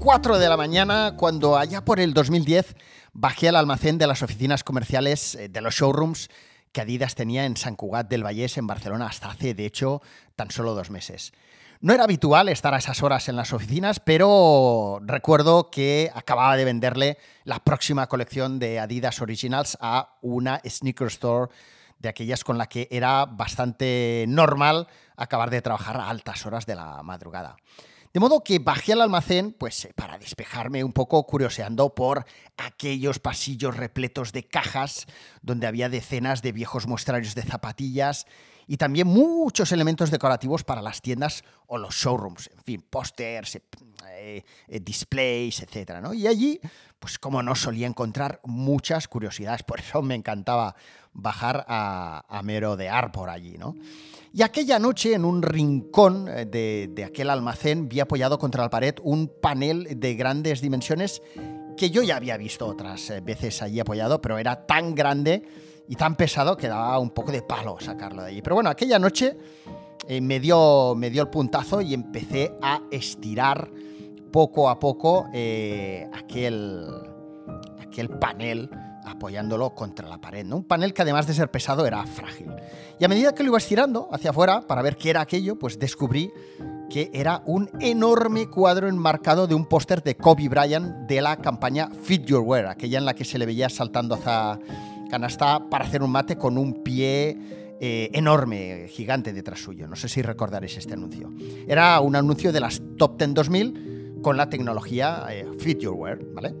4 de la mañana cuando allá por el 2010 bajé al almacén de las oficinas comerciales eh, de los showrooms que Adidas tenía en San Cugat del Vallés, en Barcelona, hasta hace, de hecho, tan solo dos meses. No era habitual estar a esas horas en las oficinas, pero recuerdo que acababa de venderle la próxima colección de Adidas Originals a una sneaker store de aquellas con la que era bastante normal acabar de trabajar a altas horas de la madrugada. De modo que bajé al almacén, pues eh, para despejarme un poco, curioseando por aquellos pasillos repletos de cajas donde había decenas de viejos muestrarios de zapatillas y también muchos elementos decorativos para las tiendas o los showrooms, en fin, pósters, eh, eh, displays, etc. Y allí, pues como no solía encontrar muchas curiosidades, por eso me encantaba bajar a, a merodear por allí, ¿no? Y aquella noche, en un rincón eh, de, aquel almacén, vi apoyado contra la pared un panel de grandes dimensiones que yo ya había visto otras eh, veces allí apoyado, pero era tan grande y tan pesado que daba un poco de palo sacarlo de allí. Pero bueno, aquella noche eh, me, dio, me dio el puntazo y empecé a estirar poco a poco aquel, aquel panel apoyándolo contra la pared. Un panel que además de ser pesado era frágil. Y a medida que lo iba estirando hacia afuera para ver qué era aquello, pues descubrí que era un enorme cuadro enmarcado de un póster de Kobe Bryant de la campaña Fit Your Wear, aquella en la que se le veía saltando hacia canasta para hacer un mate con un pie eh, enorme, gigante detrás suyo. No sé si recordaréis este anuncio. Era un anuncio de las Top 10 2000 con la tecnología eh, Fit Your Wear, ¿vale?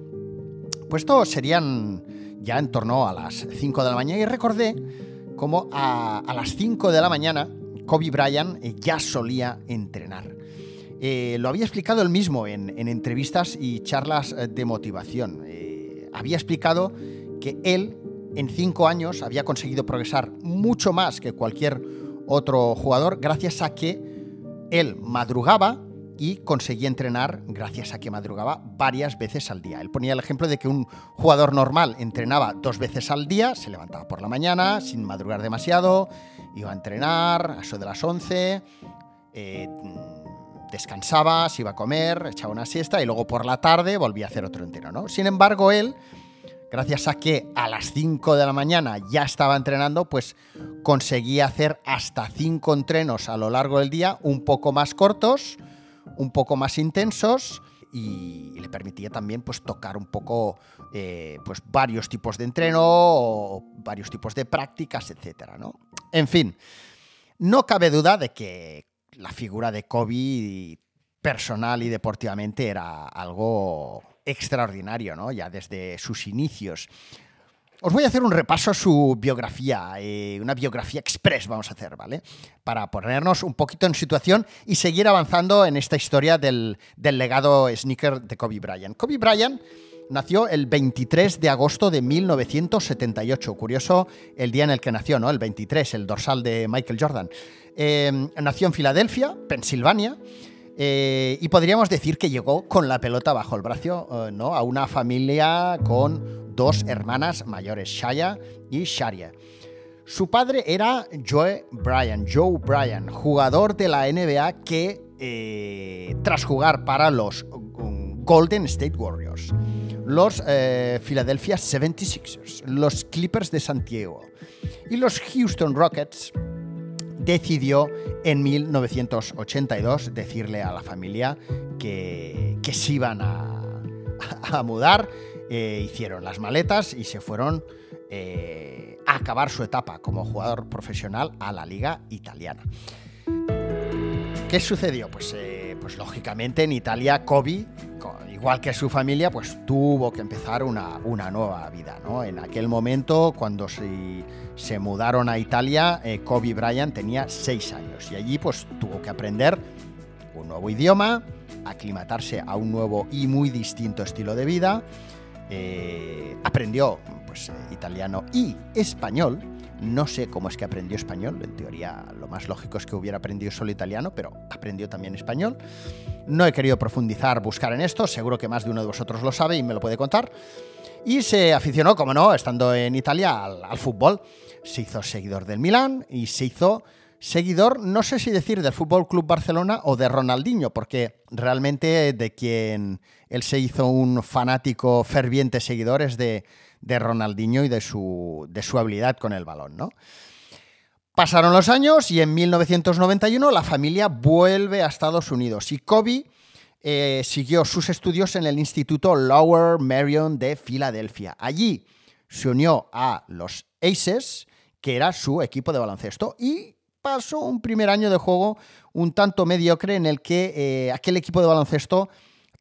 Pues estos serían ya en torno a las 5 de la mañana y recordé cómo a, las 5 de la mañana Kobe Bryant eh, ya solía entrenar. Eh, lo había explicado él mismo en, entrevistas y charlas eh, de motivación. había explicado que él en 5 años había conseguido progresar mucho más que cualquier otro jugador gracias a que él madrugaba y conseguía entrenar gracias a que madrugaba varias veces al día. Él ponía el ejemplo de que un jugador normal entrenaba dos veces al día, se levantaba por la mañana sin madrugar demasiado, iba a entrenar a eso de las 11, eh, descansaba, se iba a comer, echaba una siesta y luego por la tarde volvía a hacer otro entreno. ¿no? Sin embargo, él, gracias a que a las 5 de la mañana ya estaba entrenando, pues conseguía hacer hasta 5 entrenos a lo largo del día, un poco más cortos, un poco más intensos y le permitía también pues, tocar un poco eh, pues, varios tipos de entreno varios tipos de prácticas, etc. ¿no? En fin, no cabe duda de que la figura de Kobe personal y deportivamente era algo extraordinario, ¿no? ya desde sus inicios. Os voy a hacer un repaso a su biografía, eh, una biografía express vamos a hacer, ¿vale? Para ponernos un poquito en situación y seguir avanzando en esta historia del, legado sneaker de Kobe Bryant. Kobe Bryant nació el 23 de agosto de 1978. Curioso el día en el que nació, ¿no? El 23, el dorsal de Michael Jordan. Eh, nació en Filadelfia, Pensilvania. Eh, y podríamos decir que llegó con la pelota bajo el brazo, ¿no? A una familia con dos hermanas mayores, Shaya y Sharia. Su padre era Joe Bryan, Joe Bryan, jugador de la NBA que, eh, tras jugar para los um, Golden State Warriors, los eh, Philadelphia 76ers, los Clippers de Santiago y los Houston Rockets, decidió en 1982 decirle a la familia que, se iban a mudar eh, hicieron las maletas y se fueron eh, a acabar su etapa como jugador profesional a la liga italiana. ¿Qué sucedió? Pues, eh, pues lógicamente en Italia Kobe, igual que su familia, pues tuvo que empezar una, nueva vida. ¿no? En aquel momento, cuando se, se mudaron a Italia, Kobe Bryant tenía seis años y allí pues tuvo que aprender un nuevo idioma, aclimatarse a un nuevo y muy distinto estilo de vida eh, aprendió pues, italiano y español. No sé cómo es que aprendió español, en teoría lo más lógico es que hubiera aprendido solo italiano, pero aprendió también español. No he querido profundizar, buscar en esto, seguro que más de uno de vosotros lo sabe y me lo puede contar. Y se aficionó, como no, estando en Italia, al, fútbol. Se hizo seguidor del Milán y se hizo seguidor, no sé si decir del Fútbol Club Barcelona o de Ronaldinho, porque realmente de quien él se hizo un fanático ferviente seguidor es de, de Ronaldinho y de su, de su habilidad con el balón, ¿no? Pasaron los años y en 1991 la familia vuelve a Estados Unidos y Kobe eh, siguió sus estudios en el Instituto Lower Marion de Filadelfia. Allí se unió a los Aces, que era su equipo de baloncesto, y pasó un primer año de juego un tanto mediocre en el que eh, aquel equipo de baloncesto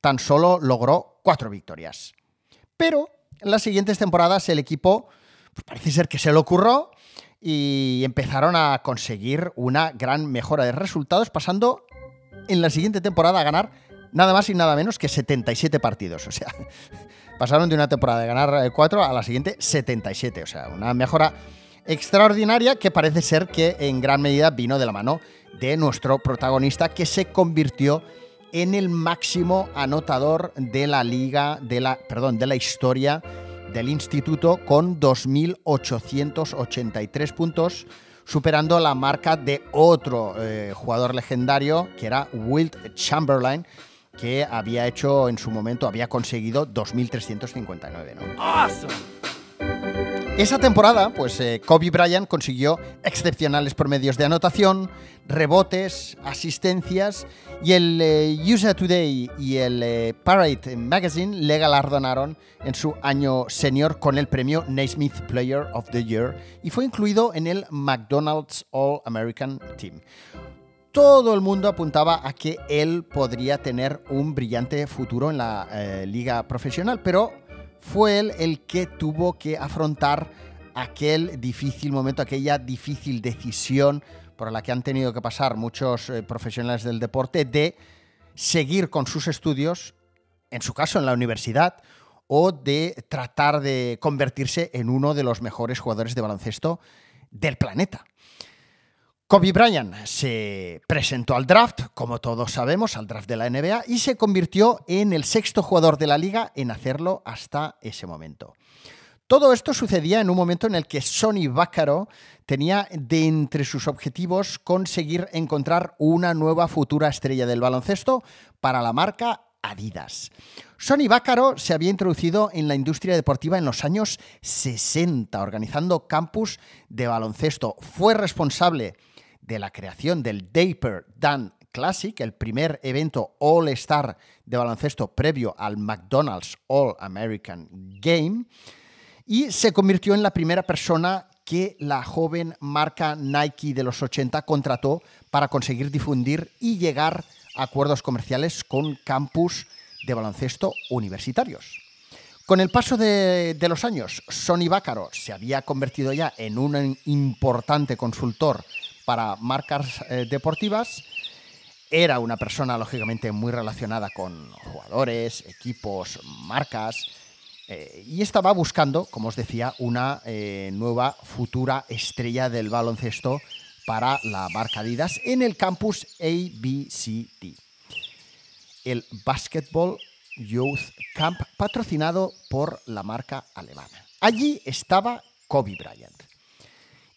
tan solo logró cuatro victorias. Pero en las siguientes temporadas el equipo pues parece ser que se lo ocurrió y empezaron a conseguir una gran mejora de resultados, pasando en la siguiente temporada a ganar nada más y nada menos que 77 partidos. O sea, pasaron de una temporada de ganar 4 a la siguiente 77. O sea, una mejora extraordinaria que parece ser que en gran medida vino de la mano de nuestro protagonista que se convirtió en el máximo anotador de la liga, de la, perdón, de la historia del instituto con 2.883 puntos, superando la marca de otro eh, jugador legendario que era Wilt Chamberlain, que había hecho en su momento, había conseguido 2.359. ¿no? Esa temporada, pues eh, Kobe Bryant consiguió excepcionales promedios de anotación, rebotes, asistencias y el eh, USA Today y el eh, Parade Magazine le galardonaron en su año senior con el premio Naismith Player of the Year y fue incluido en el McDonald's All American Team. Todo el mundo apuntaba a que él podría tener un brillante futuro en la liga profesional, pero fue él el que tuvo que afrontar aquel difícil momento, aquella difícil decisión por la que han tenido que pasar muchos eh, profesionales del deporte de seguir con sus estudios, en su caso en la universidad, o de tratar de convertirse en uno de los mejores jugadores de baloncesto del planeta. Kobe Bryant se presentó al draft, como todos sabemos, al draft de la NBA, y se convirtió en el sexto jugador de la liga en hacerlo hasta ese momento. Todo esto sucedía en un momento en el que Sonny Vaccaro tenía de entre sus objetivos conseguir encontrar una nueva futura estrella del baloncesto para la marca Adidas. Sonny Vaccaro se había introducido en la industria deportiva en los años 60, organizando campus de baloncesto. Fue responsable de la creación del Daper Dan Classic, el primer evento All-Star de baloncesto previo al McDonald's All-American Game, y se convirtió en la primera persona que la joven marca Nike de los 80 contrató para conseguir difundir y llegar a acuerdos comerciales con campus de baloncesto universitarios. Con el paso de, los años, Sonny Bácaro se había convertido ya en un importante consultor para marcas eh, deportivas. Era una persona, lógicamente, muy relacionada con jugadores, equipos, marcas. Eh, y estaba buscando, como os decía, una eh, nueva futura estrella del baloncesto para la marca Adidas en el campus ABCD. El Basketball Youth Camp patrocinado por la marca alemana. Allí estaba Kobe Bryant.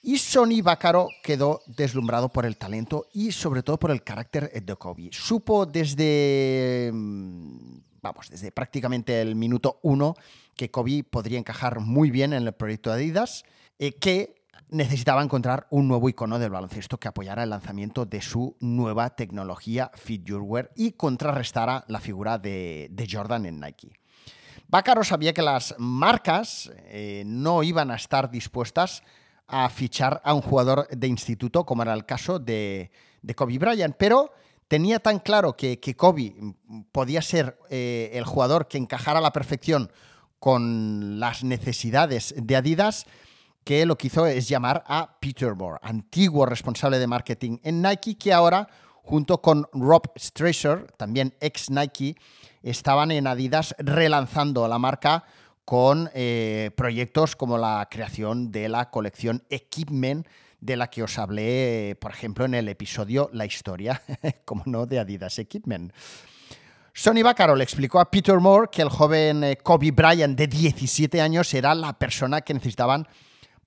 Y Sonny Bacaro quedó deslumbrado por el talento y sobre todo por el carácter de Kobe. Supo desde, mm, vamos, desde prácticamente el minuto uno que Kobe podría encajar muy bien en el proyecto de Adidas, eh, que necesitaba encontrar un nuevo icono del baloncesto que apoyara el lanzamiento de su nueva tecnología Wear y contrarrestara la figura de, Jordan en Nike. Bacaro sabía que las marcas eh, no iban a estar dispuestas a fichar a un jugador de instituto, como era el caso de, Kobe Bryant, pero tenía tan claro que, Kobe podía ser eh, el jugador que encajara a la perfección con las necesidades de Adidas, que lo que hizo es llamar a Peter Moore, antiguo responsable de marketing en Nike, que ahora, junto con Rob Strasser, también ex Nike, estaban en Adidas relanzando la marca con eh, proyectos como la creación de la colección Equipment, de la que os hablé, por ejemplo, en el episodio La historia, como no, de Adidas Equipment. Sonny Vaccaro le explicó a Peter Moore que el joven eh, Kobe Bryant de 17 años era la persona que necesitaban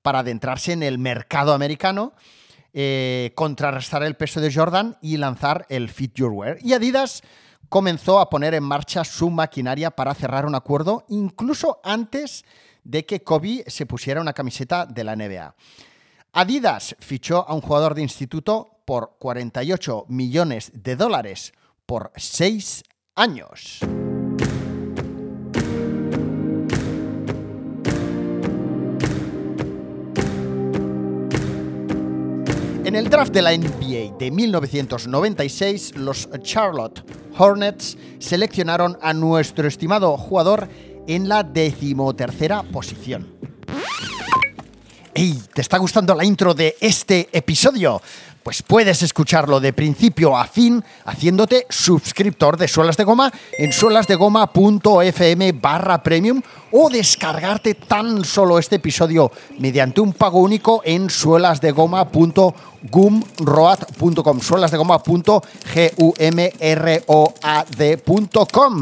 para adentrarse en el mercado americano, eh, contrarrestar el peso de Jordan y lanzar el Fit Your Wear. Y Adidas comenzó a poner en marcha su maquinaria para cerrar un acuerdo incluso antes de que Kobe se pusiera una camiseta de la NBA. Adidas fichó a un jugador de instituto por 48 millones de dólares por seis años. En el draft de la NBA de 1996, los Charlotte Hornets seleccionaron a nuestro estimado jugador en la decimotercera posición. ¡Ey! ¿Te está gustando la intro de este episodio? Pues puedes escucharlo de principio a fin haciéndote suscriptor de Suelas de Goma en suelasdegoma.fm barra premium o descargarte tan solo este episodio mediante un pago único en suelasdegoma.gumroad.com suelasdegoma.gumroad.com